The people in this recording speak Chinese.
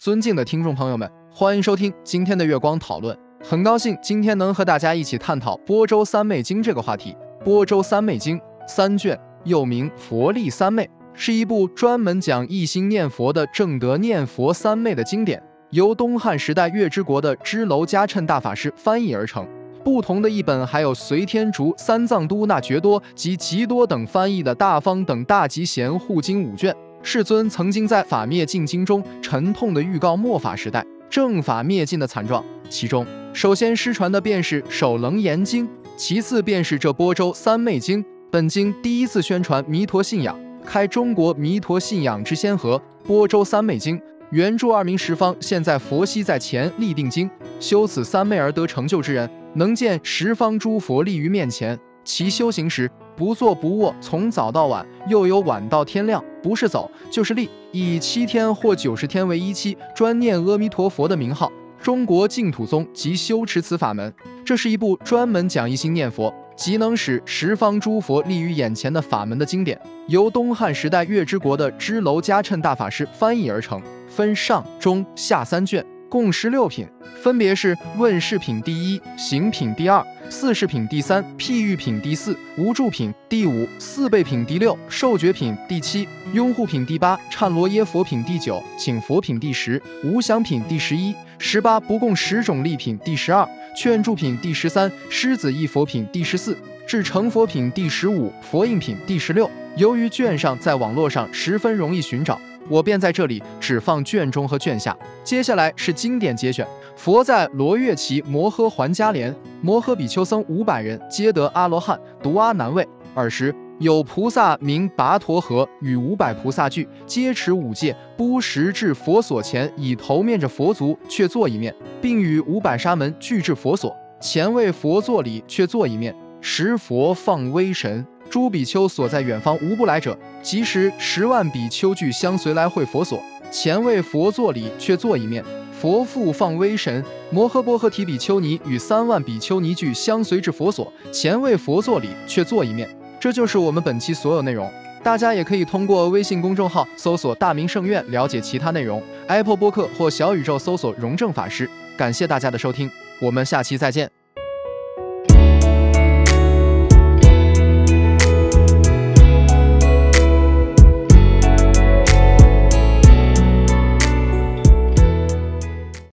尊敬的听众朋友们，欢迎收听今天的月光讨论。很高兴今天能和大家一起探讨《波州三昧经》这个话题。《波州三昧经》三卷，又名《佛力三昧》，是一部专门讲一心念佛的正德念佛三昧的经典，由东汉时代月之国的支娄迦谶大法师翻译而成。不同的译本还有隋天竺、三藏都那觉多及吉多等翻译的《大方等大吉贤护经》五卷。世尊曾经在《法灭尽经》中沉痛地预告末法时代正法灭尽的惨状，其中首先失传的便是《首楞严经》，其次便是这波州三昧经。本经第一次宣传弥陀信仰，开中国弥陀信仰之先河。波州三昧经原著二明十方，现在佛悉在前立定经，修此三昧而得成就之人，能见十方诸佛立于面前。其修行时不坐不卧，从早到晚，又有晚到天亮，不是走就是立，以七天或九十天为一期，专念阿弥陀佛的名号。中国净土宗即修持此法门。这是一部专门讲一心念佛，即能使十方诸佛立于眼前的法门的经典，由东汉时代月之国的支娄迦谶大法师翻译而成，分上、中、下三卷。共十六品，分别是问世品第一、行品第二、四世品第三、譬喻品第四、无助品第五、四倍品第六、受觉品第七、拥护品第八、忏罗耶佛品第九、请佛品第十、无想品第十一、十八不共十种利品第十二、劝助品第十三、狮子一佛品第十四、至成佛品第十五、佛印品第十六。由于卷上在网络上十分容易寻找。我便在这里只放卷中和卷下。接下来是经典节选：佛在罗月齐摩诃环迦连，摩诃比丘僧五百人，皆得阿罗汉，独阿难畏。尔时有菩萨名跋陀河，与五百菩萨俱，皆持五戒，不时至佛所前，以头面着佛足，却坐一面，并与五百沙门俱至佛所前，为佛作礼，却坐一面。时佛放威神。诸比丘所在远方无不来者，即时十万比丘俱相随来会佛所前为佛作礼，却坐一面。佛父放威神，摩诃波诃提比丘尼与三万比丘尼俱相随至佛所前为佛作礼，却坐一面。这就是我们本期所有内容。大家也可以通过微信公众号搜索“大明圣院”了解其他内容。Apple 播客或小宇宙搜索“荣正法师”。感谢大家的收听，我们下期再见。